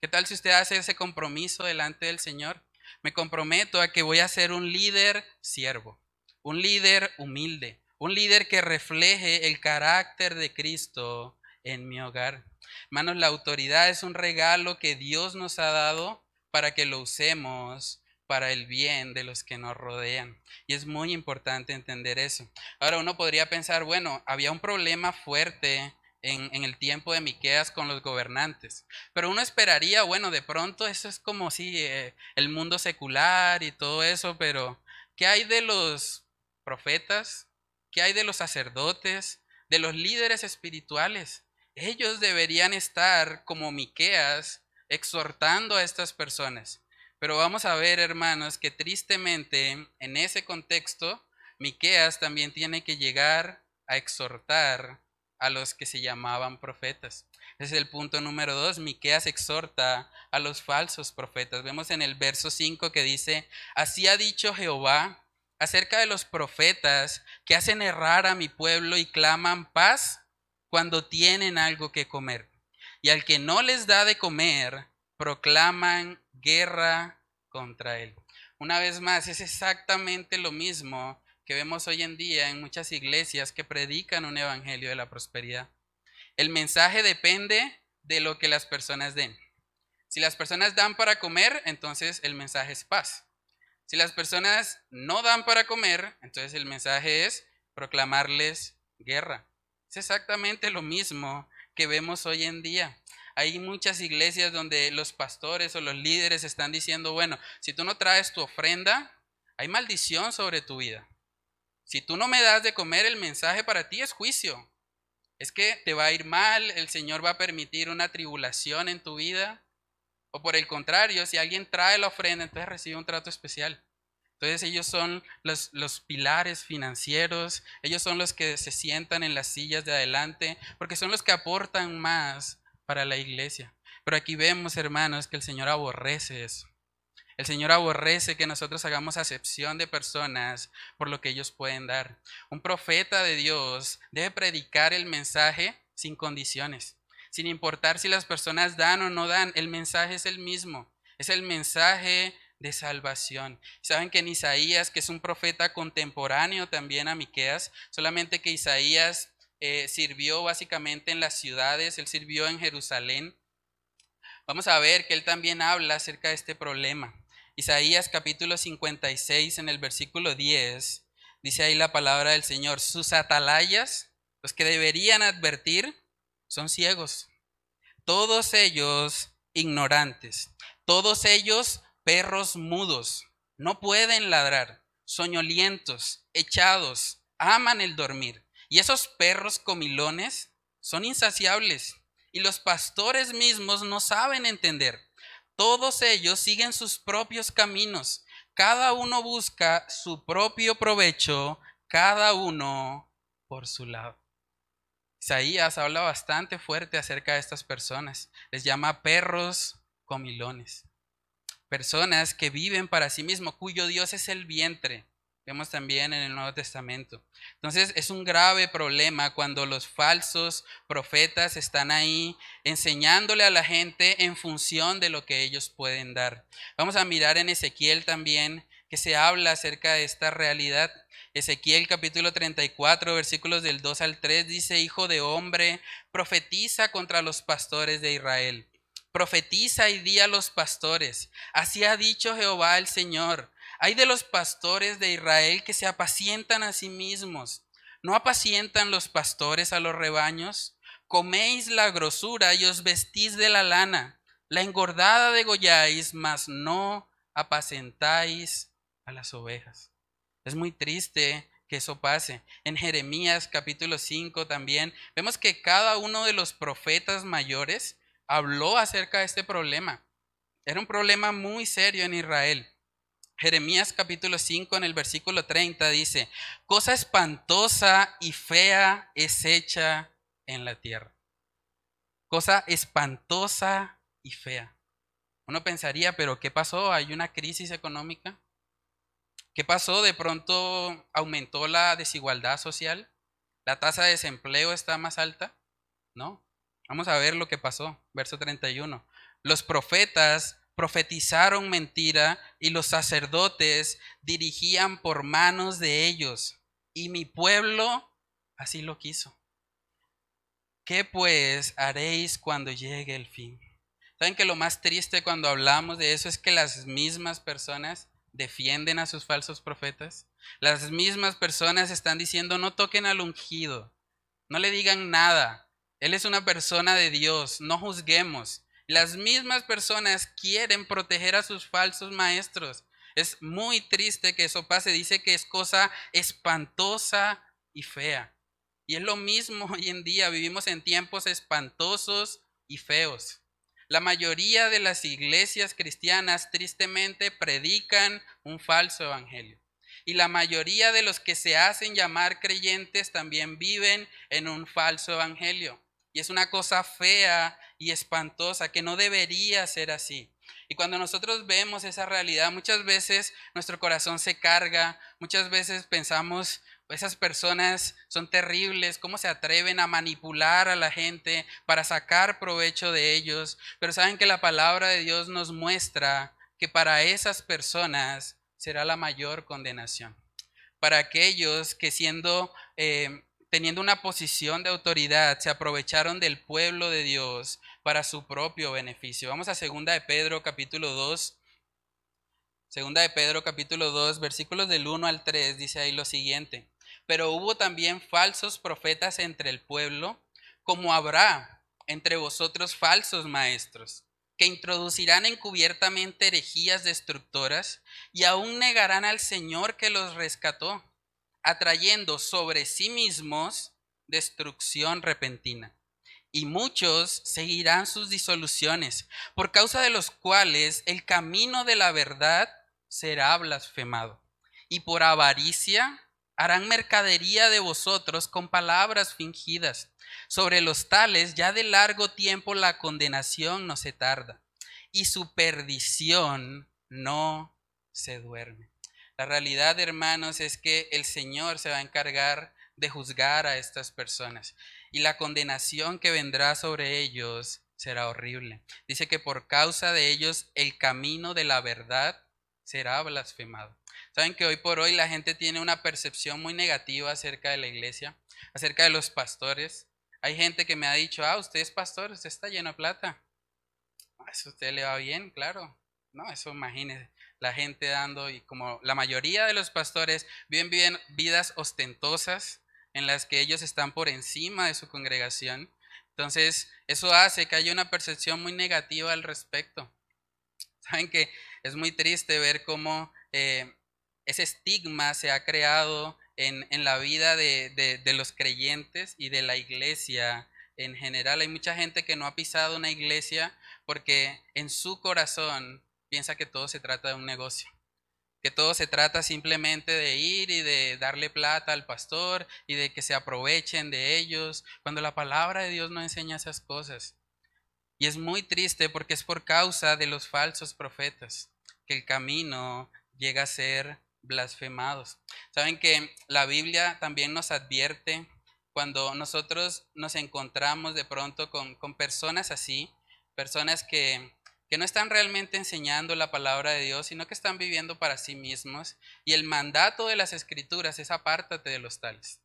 ¿Qué tal si usted hace ese compromiso delante del Señor? Me comprometo a que voy a ser un líder siervo, un líder humilde, un líder que refleje el carácter de Cristo en mi hogar. Hermanos, la autoridad es un regalo que Dios nos ha dado para que lo usemos para el bien de los que nos rodean. Y es muy importante entender eso. Ahora uno podría pensar, bueno, había un problema fuerte en, el tiempo de Miqueas con los gobernantes. Pero uno esperaría, bueno, de pronto eso es como si eh, el mundo secular y todo eso, pero ¿qué hay de los profetas? ¿Qué hay de los sacerdotes? ¿De los líderes espirituales? Ellos deberían estar como Miqueas exhortando a estas personas. Pero vamos a ver, hermanos, que tristemente en ese contexto, Miqueas también tiene que llegar a exhortar a los que se llamaban profetas. Ese es el punto número dos. Miqueas exhorta a los falsos profetas. Vemos en el verso 5 que dice, así ha dicho Jehová acerca de los profetas que hacen errar a mi pueblo y claman paz cuando tienen algo que comer. Y al que no les da de comer, proclaman guerra contra él. Una vez más, es exactamente lo mismo que vemos hoy en día en muchas iglesias que predican un evangelio de la prosperidad. El mensaje depende de lo que las personas den. Si las personas dan para comer, entonces el mensaje es paz. Si las personas no dan para comer, entonces el mensaje es proclamarles guerra. Es exactamente lo mismo que vemos hoy en día. hay muchas iglesias donde los pastores o los líderes están diciendo, bueno, si tú no traes tu ofrenda, hay maldición sobre tu vida. Si tú no me das de comer, el mensaje para ti es juicio. Es que te va a ir mal, el Señor va a permitir una tribulación en tu vida. O por el contrario, si alguien trae la ofrenda, entonces recibe un trato especial. Entonces ellos son los, los, pilares financieros, ellos son los que se sientan en las sillas de adelante, porque son los que aportan más para la iglesia. Pero aquí vemos, hermanos, que el Señor aborrece eso. El Señor aborrece que nosotros hagamos acepción de personas por lo que ellos pueden dar. Un profeta de Dios debe predicar el mensaje sin condiciones, sin importar si las personas dan o no dan. El mensaje es el mismo. Es el mensaje de salvación. Saben que en Isaías, que es un profeta contemporáneo también a Miqueas, solamente que Isaías eh, sirvió básicamente en las ciudades, él sirvió en Jerusalén. Vamos a ver que él también habla acerca de este problema. Isaías capítulo 56 en el versículo 10, dice ahí la palabra del Señor, sus atalayas, los que deberían advertir, son ciegos. Todos ellos ignorantes, todos ellos perros mudos, no pueden ladrar, soñolientos, echados, aman el dormir. Y esos perros comilones son insaciables y los pastores mismos no saben entender. Todos ellos siguen sus propios caminos. Cada uno busca su propio provecho, cada uno por su lado. Isaías habla bastante fuerte acerca de estas personas. Les llama perros comilones. Personas que viven para sí mismos, cuyo Dios es el vientre. Vemos también en el Nuevo Testamento. Entonces es un grave problema cuando los falsos profetas están ahí enseñándole a la gente en función de lo que ellos pueden dar. Vamos a mirar en Ezequiel también que se habla acerca de esta realidad. Ezequiel capítulo 34 versículos del 2 al 3 dice, Hijo de hombre, profetiza contra los pastores de Israel. Profetiza y di a los pastores, así ha dicho Jehová el Señor hay de los pastores de Israel que se apacientan a sí mismos. ¿No apacientan los pastores a los rebaños? Coméis la grosura y os vestís de la lana. La engordada degolláis, mas no apacentáis a las ovejas. Es muy triste que eso pase. En Jeremías capítulo 5 también vemos que cada uno de los profetas mayores habló acerca de este problema. Era un problema muy serio en Israel. Jeremías capítulo 5 en el versículo 30 dice, cosa espantosa y fea es hecha en la tierra. Cosa espantosa y fea. Uno pensaría, pero ¿qué pasó? ¿Hay una crisis económica? ¿Qué pasó? De pronto aumentó la desigualdad social. ¿La tasa de desempleo está más alta? No. Vamos a ver lo que pasó. Verso 31. Los profetas profetizaron mentira y los sacerdotes dirigían por manos de ellos. Y mi pueblo así lo quiso. ¿Qué pues haréis cuando llegue el fin? ¿Saben que lo más triste cuando hablamos de eso es que las mismas personas defienden a sus falsos profetas? Las mismas personas están diciendo no toquen al ungido, no le digan nada. Él es una persona de Dios, no juzguemos. Las mismas personas quieren proteger a sus falsos maestros. Es muy triste que eso pase. Dice que es cosa espantosa y fea. Y es lo mismo hoy en día. Vivimos en tiempos espantosos y feos. La mayoría de las iglesias cristianas tristemente predican un falso evangelio. Y la mayoría de los que se hacen llamar creyentes también viven en un falso evangelio. Y es una cosa fea y espantosa que no debería ser así. Y cuando nosotros vemos esa realidad, muchas veces nuestro corazón se carga, muchas veces pensamos, esas personas son terribles, cómo se atreven a manipular a la gente para sacar provecho de ellos. Pero saben que la palabra de Dios nos muestra que para esas personas será la mayor condenación. Para aquellos que siendo eh, teniendo una posición de autoridad, se aprovecharon del pueblo de Dios para su propio beneficio. Vamos a segunda de Pedro capítulo 2. Segunda de Pedro capítulo 2, versículos del 1 al 3 dice ahí lo siguiente. Pero hubo también falsos profetas entre el pueblo, como habrá entre vosotros falsos maestros, que introducirán encubiertamente herejías destructoras y aún negarán al Señor que los rescató, atrayendo sobre sí mismos destrucción repentina. Y muchos seguirán sus disoluciones, por causa de los cuales el camino de la verdad será blasfemado. Y por avaricia harán mercadería de vosotros con palabras fingidas. Sobre los tales ya de largo tiempo la condenación no se tarda, y su perdición no se duerme. La realidad, hermanos, es que el Señor se va a encargar de juzgar a estas personas y la condenación que vendrá sobre ellos será horrible. Dice que por causa de ellos el camino de la verdad será blasfemado. Saben que hoy por hoy la gente tiene una percepción muy negativa acerca de la iglesia, acerca de los pastores. Hay gente que me ha dicho, ah, usted es pastor, usted está lleno de plata. Ah, eso a usted le va bien, claro. No, eso imagínese, la gente dando, y como la mayoría de los pastores viven, viven vidas ostentosas en las que ellos están por encima de su congregación. Entonces, eso hace que haya una percepción muy negativa al respecto. Saben que es muy triste ver cómo eh, ese estigma se ha creado en, la vida de, los creyentes y de la iglesia en general. Hay mucha gente que no ha pisado una iglesia porque en su corazón piensa que todo se trata de un negocio, que todo se trata simplemente de ir y de darle plata al pastor y de que se aprovechen de ellos, cuando la palabra de Dios no enseña esas cosas. Y es muy triste porque es por causa de los falsos profetas que el camino llega a ser blasfemados. Saben que la Biblia también nos advierte cuando nosotros nos encontramos de pronto con, personas así, personas que, que no están realmente enseñando la palabra de Dios, sino que están viviendo para sí mismos. Y el mandato de las escrituras es apártate de los tales.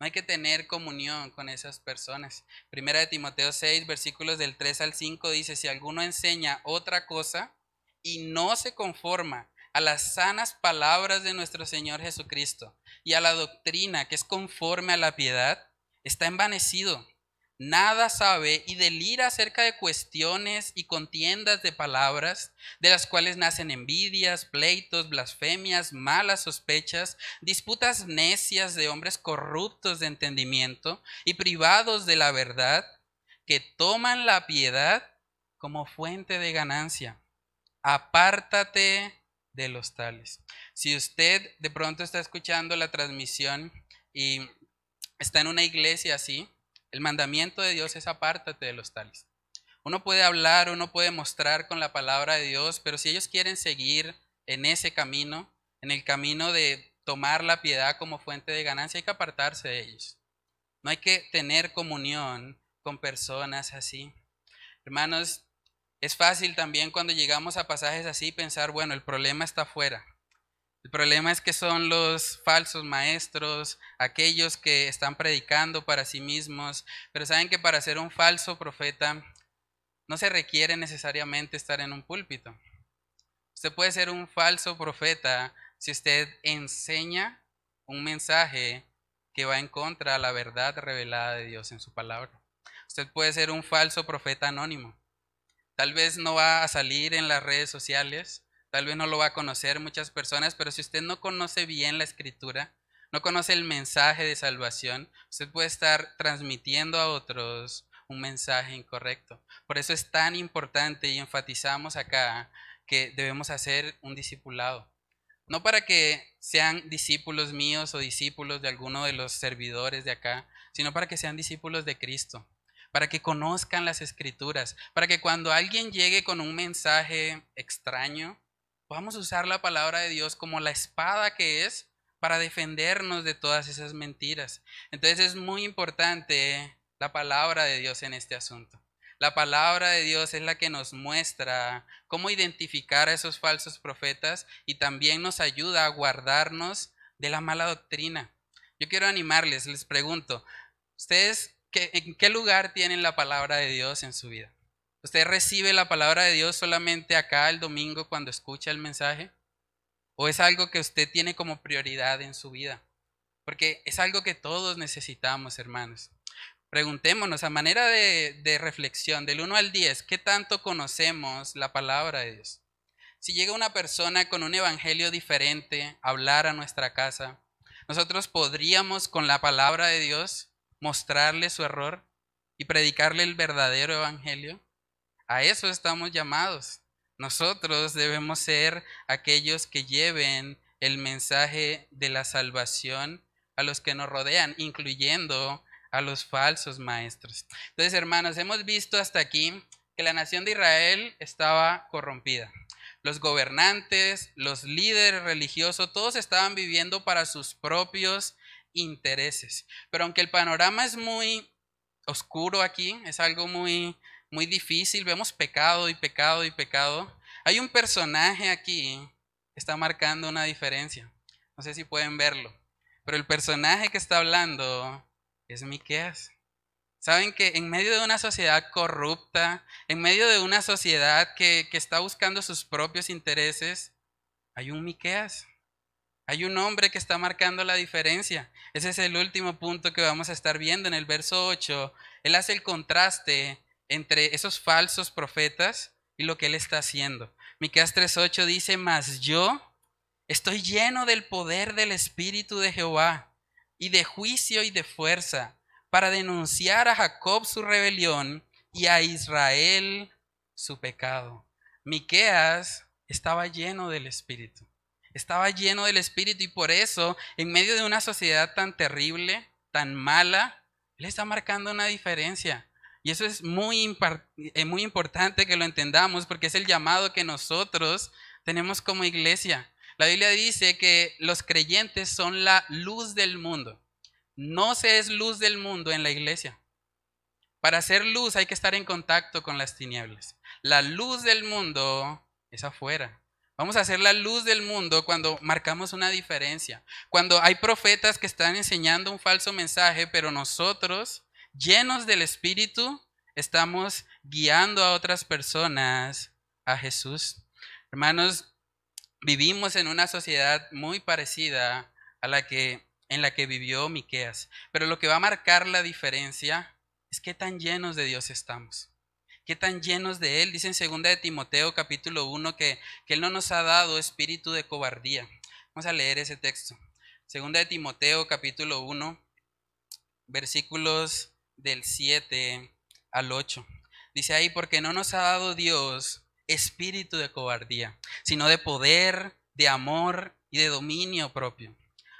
No hay que tener comunión con esas personas. Primera de Timoteo 6, versículos del 3 al 5 dice, si alguno enseña otra cosa y no se conforma a las sanas palabras de nuestro Señor Jesucristo y a la doctrina que es conforme a la piedad, está envanecido. Nada sabe y delira acerca de cuestiones y contiendas de palabras, de las cuales nacen envidias, pleitos, blasfemias, malas sospechas, disputas necias de hombres corruptos de entendimiento y privados de la verdad, que toman la piedad como fuente de ganancia. Apártate de los tales. Si usted de pronto está escuchando la transmisión y está en una iglesia así, el mandamiento de Dios es apártate de los tales. Uno puede hablar, uno puede mostrar con la palabra de Dios, pero si ellos quieren seguir en ese camino, en el camino de tomar la piedad como fuente de ganancia, hay que apartarse de ellos. No hay que tener comunión con personas así. Hermanos, es fácil también cuando llegamos a pasajes así pensar, bueno, el problema está afuera. El problema es que son los falsos maestros, aquellos que están predicando para sí mismos, pero saben que para ser un falso profeta no se requiere necesariamente estar en un púlpito. Usted puede ser un falso profeta si usted enseña un mensaje que va en contra de la verdad revelada de Dios en su palabra. Usted puede ser un falso profeta anónimo. Tal vez no va a salir en las redes sociales, tal vez no lo va a conocer muchas personas, pero si usted no conoce bien la escritura, no conoce el mensaje de salvación, usted puede estar transmitiendo a otros un mensaje incorrecto. Por eso es tan importante y enfatizamos acá que debemos hacer un discipulado. No para que sean discípulos míos o discípulos de alguno de los servidores de acá, sino para que sean discípulos de Cristo para que conozcan las escrituras, para que cuando alguien llegue con un mensaje extraño, podamos usar la palabra de Dios como la espada que es para defendernos de todas esas mentiras. Entonces es muy importante la palabra de Dios en este asunto. La palabra de Dios es la que nos muestra cómo identificar a esos falsos profetas y también nos ayuda a guardarnos de la mala doctrina. Yo quiero animarles, les pregunto, ¿ustedes ¿En qué lugar tienen la palabra de Dios en su vida? ¿Usted recibe la palabra de Dios solamente acá el domingo cuando escucha el mensaje? ¿O es algo que usted tiene como prioridad en su vida? Porque es algo que todos necesitamos, hermanos. Preguntémonos a manera de, de, reflexión, del 1 al 10, ¿qué tanto conocemos la palabra de Dios? Si llega una persona con un evangelio diferente a hablar a nuestra casa, nosotros podríamos con la palabra de Dios mostrarle su error y predicarle el verdadero evangelio. A eso estamos llamados. Nosotros debemos ser aquellos que lleven el mensaje de la salvación a los que nos rodean, incluyendo a los falsos maestros. Entonces, hermanos, hemos visto hasta aquí que la nación de Israel estaba corrompida. Los gobernantes, los líderes religiosos, todos estaban viviendo para sus propios intereses. Pero aunque el panorama es muy oscuro aquí, es algo muy muy difícil, vemos pecado y pecado y pecado. Hay un personaje aquí que está marcando una diferencia. No sé si pueden verlo, pero el personaje que está hablando es Miqueas. Saben que en medio de una sociedad corrupta, en medio de una sociedad que, que está buscando sus propios intereses, hay un Miqueas. Hay un hombre que está marcando la diferencia. Ese es el último punto que vamos a estar viendo en el verso 8. Él hace el contraste entre esos falsos profetas y lo que él está haciendo. Miqueas 3:8 dice, "Mas yo estoy lleno del poder del espíritu de Jehová y de juicio y de fuerza para denunciar a Jacob su rebelión y a Israel su pecado." Miqueas estaba lleno del espíritu. Estaba lleno del espíritu y por eso, en medio de una sociedad tan terrible, tan mala, él está marcando una diferencia. Y eso es muy, eh, muy importante que lo entendamos porque es el llamado que nosotros tenemos como iglesia. La Biblia dice que los creyentes son la luz del mundo. No se es luz del mundo en la iglesia. Para ser luz hay que estar en contacto con las tinieblas. La luz del mundo es afuera. Vamos a ser la luz del mundo cuando marcamos una diferencia. Cuando hay profetas que están enseñando un falso mensaje, pero nosotros llenos del Espíritu, estamos guiando a otras personas a Jesús. Hermanos, vivimos en una sociedad muy parecida a la que en la que vivió Miqueas, pero lo que va a marcar la diferencia es qué tan llenos de Dios estamos. Qué tan llenos de él, dice en 2 de Timoteo capítulo 1 que, que él no nos ha dado espíritu de cobardía. Vamos a leer ese texto. 2 de Timoteo capítulo 1 versículos del 7 al 8. Dice ahí, porque no nos ha dado Dios espíritu de cobardía, sino de poder, de amor y de dominio propio.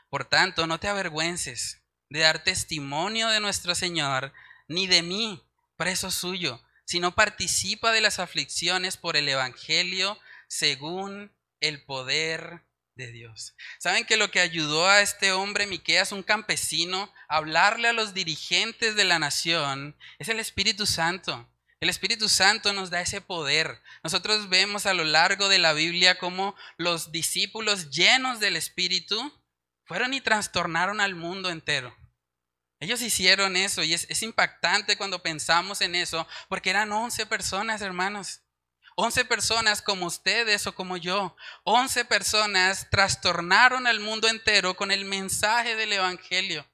Por tanto, no te avergüences de dar testimonio de nuestro Señor, ni de mí, preso suyo, sino participa de las aflicciones por el Evangelio según el poder de Dios. ¿Saben que lo que ayudó a este hombre Miqueas, un campesino, a hablarle a los dirigentes de la nación es el Espíritu Santo? El Espíritu Santo nos da ese poder. Nosotros vemos a lo largo de la Biblia cómo los discípulos llenos del Espíritu fueron y trastornaron al mundo entero. Ellos hicieron eso y es, impactante cuando pensamos en eso, porque eran 11 personas, hermanos. 11 personas como ustedes o como yo, 11 personas trastornaron al mundo entero con el mensaje del Evangelio.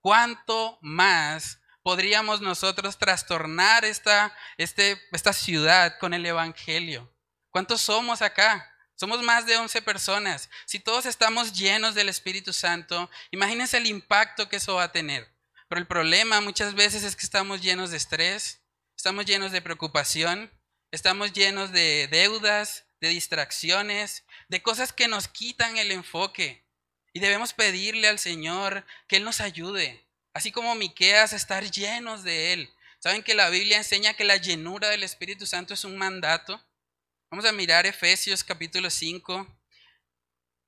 ¿Cuánto más podríamos nosotros trastornar esta, este, esta ciudad con el Evangelio? ¿Cuántos somos acá? Somos más de 11 personas. Si todos estamos llenos del Espíritu Santo, imagínense el impacto que eso va a tener. Pero el problema muchas veces es que estamos llenos de estrés, estamos llenos de preocupación, Estamos llenos de deudas, de distracciones, de cosas que nos quitan el enfoque. Y debemos pedirle al Señor que Él nos ayude, así como Miqueas, estar llenos de Él. ¿Saben que la Biblia enseña que la llenura del Espíritu Santo es un mandato? Vamos a mirar Efesios capítulo 5.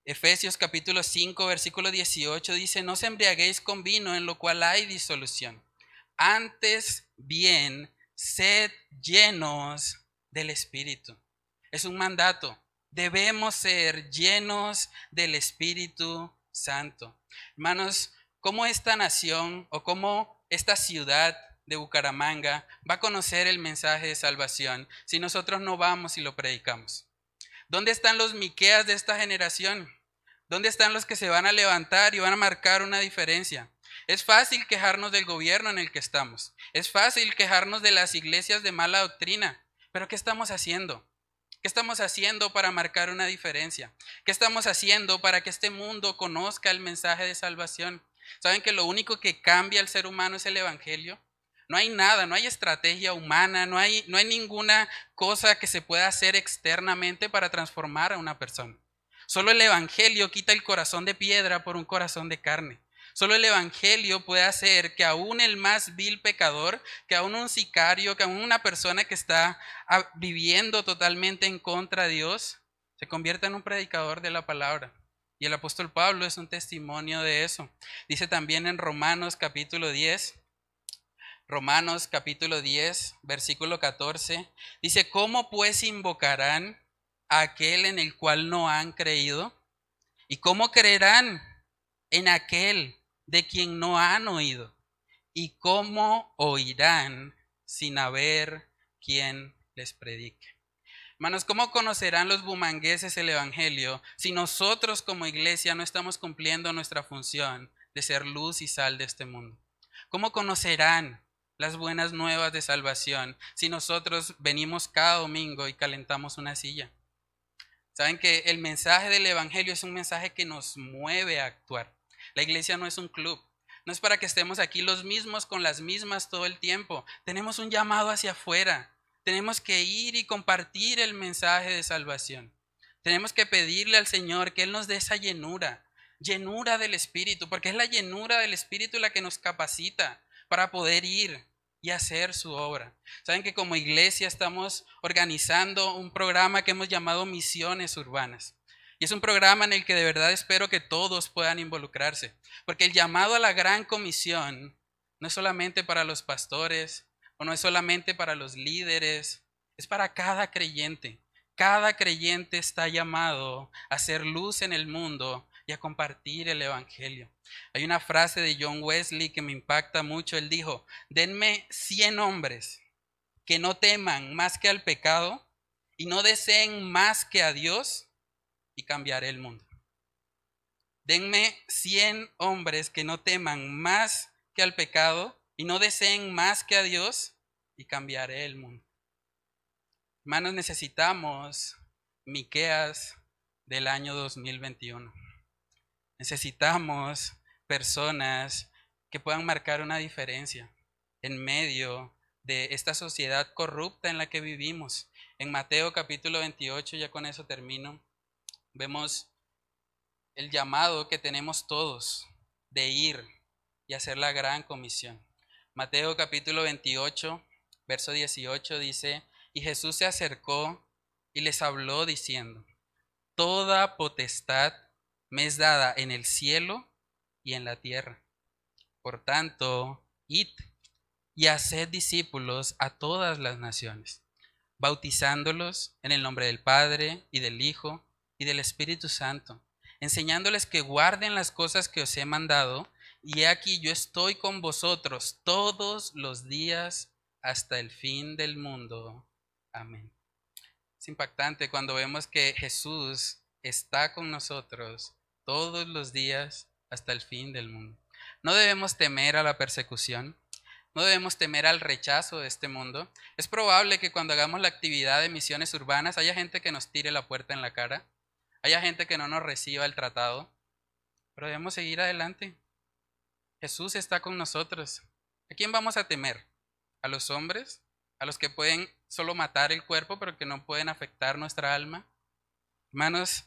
Efesios capítulo 5, versículo 18 dice, no se embriaguéis con vino en lo cual hay disolución. Antes bien, sed llenos del Espíritu. Es un mandato. Debemos ser llenos del Espíritu Santo. Hermanos, ¿cómo esta nación o cómo esta ciudad de Bucaramanga va a conocer el mensaje de salvación si nosotros no vamos y lo predicamos? ¿Dónde están los miqueas de esta generación? ¿Dónde están los que se van a levantar y van a marcar una diferencia? Es fácil quejarnos del gobierno en el que estamos. Es fácil quejarnos de las iglesias de mala doctrina. Pero ¿qué estamos haciendo? ¿Qué estamos haciendo para marcar una diferencia? ¿Qué estamos haciendo para que este mundo conozca el mensaje de salvación? ¿Saben que lo único que cambia al ser humano es el Evangelio? No hay nada, no hay estrategia humana, no hay, no hay ninguna cosa que se pueda hacer externamente para transformar a una persona. Solo el Evangelio quita el corazón de piedra por un corazón de carne. Solo el Evangelio puede hacer que aún el más vil pecador, que aún un sicario, que aún una persona que está ah, viviendo totalmente en contra de Dios, se convierta en un predicador de la palabra. Y el apóstol Pablo es un testimonio de eso. Dice también en Romanos capítulo 10, Romanos capítulo 10, versículo 14, dice, ¿cómo pues invocarán a aquel en el cual no han creído? ¿Y cómo creerán en aquel de quien no han oído? ¿Y cómo oirán sin haber quien les predique? Hermanos, ¿cómo conocerán los bumangueses el Evangelio si nosotros como iglesia no estamos cumpliendo nuestra función de ser luz y sal de este mundo? ¿Cómo conocerán las buenas nuevas de salvación si nosotros venimos cada domingo y calentamos una silla? Saben que el mensaje del Evangelio es un mensaje que nos mueve a actuar. La iglesia no es un club. No es para que estemos aquí los mismos con las mismas todo el tiempo. Tenemos un llamado hacia afuera. Tenemos que ir y compartir el mensaje de salvación. Tenemos que pedirle al Señor que Él nos dé esa llenura, llenura del Espíritu, porque es la llenura del Espíritu la que nos capacita para poder ir y hacer su obra. Saben que como iglesia estamos organizando un programa que hemos llamado Misiones Urbanas. Y es un programa en el que de verdad espero que todos puedan involucrarse, porque el llamado a la gran comisión no es solamente para los pastores, o no es solamente para los líderes, es para cada creyente. Cada creyente está llamado a ser luz en el mundo y a compartir el Evangelio. Hay una frase de John Wesley que me impacta mucho. Él dijo, denme 100 hombres que no teman más que al pecado y no deseen más que a Dios y cambiaré el mundo. Denme 100 hombres que no teman más que al pecado y no deseen más que a Dios y cambiaré el mundo. Hermanos, necesitamos Miqueas del año 2021. Necesitamos personas que puedan marcar una diferencia en medio de esta sociedad corrupta en la que vivimos. En Mateo capítulo 28, ya con eso termino, vemos el llamado que tenemos todos de ir y hacer la gran comisión. Mateo capítulo 28, verso 18 dice, y Jesús se acercó y les habló diciendo, Toda potestad me es dada en el cielo y en la tierra. Por tanto, id y haced discípulos a todas las naciones, bautizándolos en el nombre del Padre y del Hijo y del Espíritu Santo, enseñándoles que guarden las cosas que os he mandado, y aquí yo estoy con vosotros todos los días hasta el fin del mundo. Amén. Es impactante cuando vemos que Jesús está con nosotros todos los días hasta el fin del mundo. No debemos temer a la persecución, no debemos temer al rechazo de este mundo. Es probable que cuando hagamos la actividad de misiones urbanas haya gente que nos tire la puerta en la cara, haya gente que no nos reciba el tratado, pero debemos seguir adelante. Jesús está con nosotros. ¿A quién vamos a temer? ¿A los hombres? ¿A los que pueden solo matar el cuerpo pero que no pueden afectar nuestra alma? Hermanos,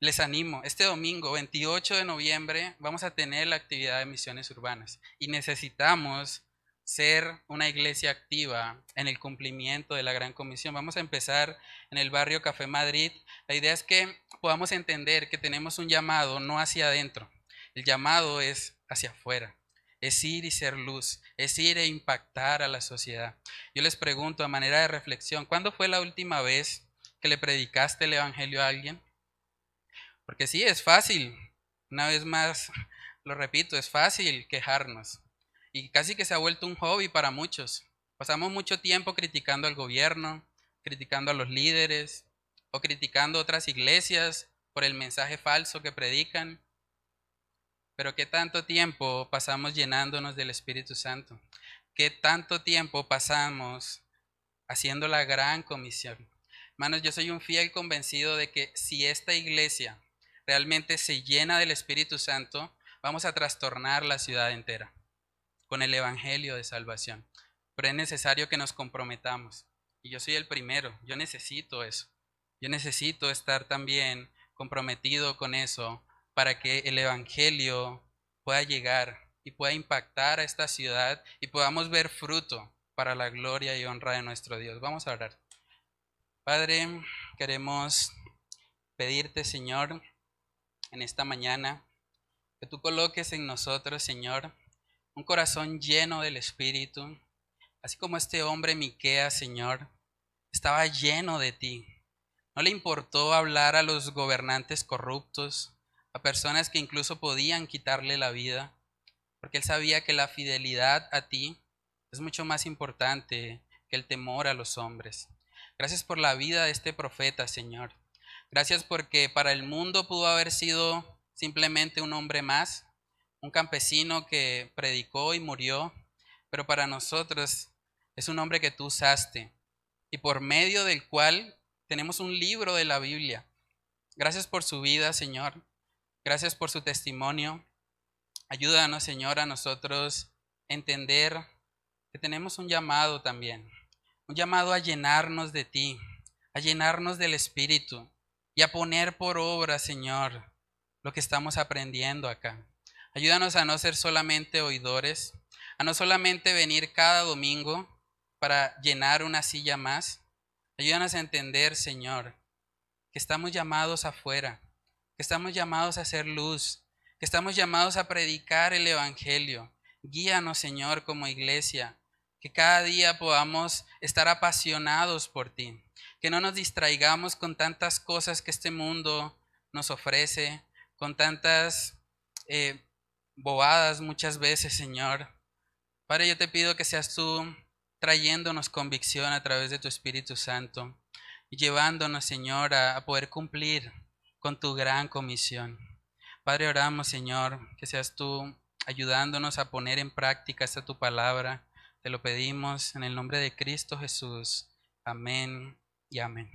les animo, este domingo 28 de noviembre vamos a tener la actividad de misiones urbanas y necesitamos ser una iglesia activa en el cumplimiento de la Gran Comisión. Vamos a empezar en el barrio Café Madrid. La idea es que podamos entender que tenemos un llamado no hacia adentro, el llamado es hacia afuera. Es ir y ser luz, es ir e impactar a la sociedad. Yo les pregunto a manera de reflexión, ¿cuándo fue la última vez que le predicaste el Evangelio a alguien? Porque sí, es fácil, una vez más, lo repito, es fácil quejarnos, y casi que se ha vuelto un hobby para muchos. Pasamos mucho tiempo criticando al gobierno, criticando a los líderes o criticando otras iglesias por el mensaje falso que predican. Pero ¿qué tanto tiempo pasamos llenándonos del Espíritu Santo? ¿Qué tanto tiempo pasamos haciendo la gran comisión? Hermanos, yo soy un fiel convencido de que si esta iglesia realmente se llena del Espíritu Santo, vamos a trastornar la ciudad entera con el Evangelio de salvación. Pero es necesario que nos comprometamos. Y yo soy el primero, yo necesito eso. Yo necesito estar también comprometido con eso para que el Evangelio pueda llegar y pueda impactar a esta ciudad y podamos ver fruto para la gloria y honra de nuestro Dios. Vamos a orar. Padre, queremos pedirte, Señor, en esta mañana, que tú coloques en nosotros, Señor, un corazón lleno del Espíritu, así como este hombre Miqueas, Señor, estaba lleno de ti. No le importó hablar a los gobernantes corruptos, a personas que incluso podían quitarle la vida, porque él sabía que la fidelidad a ti es mucho más importante que el temor a los hombres. Gracias por la vida de este profeta, Señor. Gracias porque para el mundo pudo haber sido simplemente un hombre más, un campesino que predicó y murió, pero para nosotros es un hombre que tú usaste y por medio del cual tenemos un libro de la Biblia. Gracias por su vida, Señor. Gracias por su testimonio. Ayúdanos, Señor, a nosotros entender que tenemos un llamado también, un llamado a llenarnos de ti, a llenarnos del Espíritu y a poner por obra, Señor, lo que estamos aprendiendo acá. Ayúdanos a no ser solamente oidores, a no solamente venir cada domingo para llenar una silla más. Ayúdanos a entender, Señor, que estamos llamados afuera, que estamos llamados a hacer luz, que estamos llamados a predicar el Evangelio. Guíanos, Señor, como iglesia, que cada día podamos estar apasionados por ti, que no nos distraigamos con tantas cosas que este mundo nos ofrece, con tantas eh, bobadas muchas veces, Señor. Padre, yo te pido que seas tú trayéndonos convicción a través de tu Espíritu Santo llevándonos, Señor, a, a poder cumplir con tu gran comisión. Padre, oramos, Señor, que seas tú ayudándonos a poner en práctica esta tu palabra. Te lo pedimos en el nombre de Cristo Jesús. Amén y amén.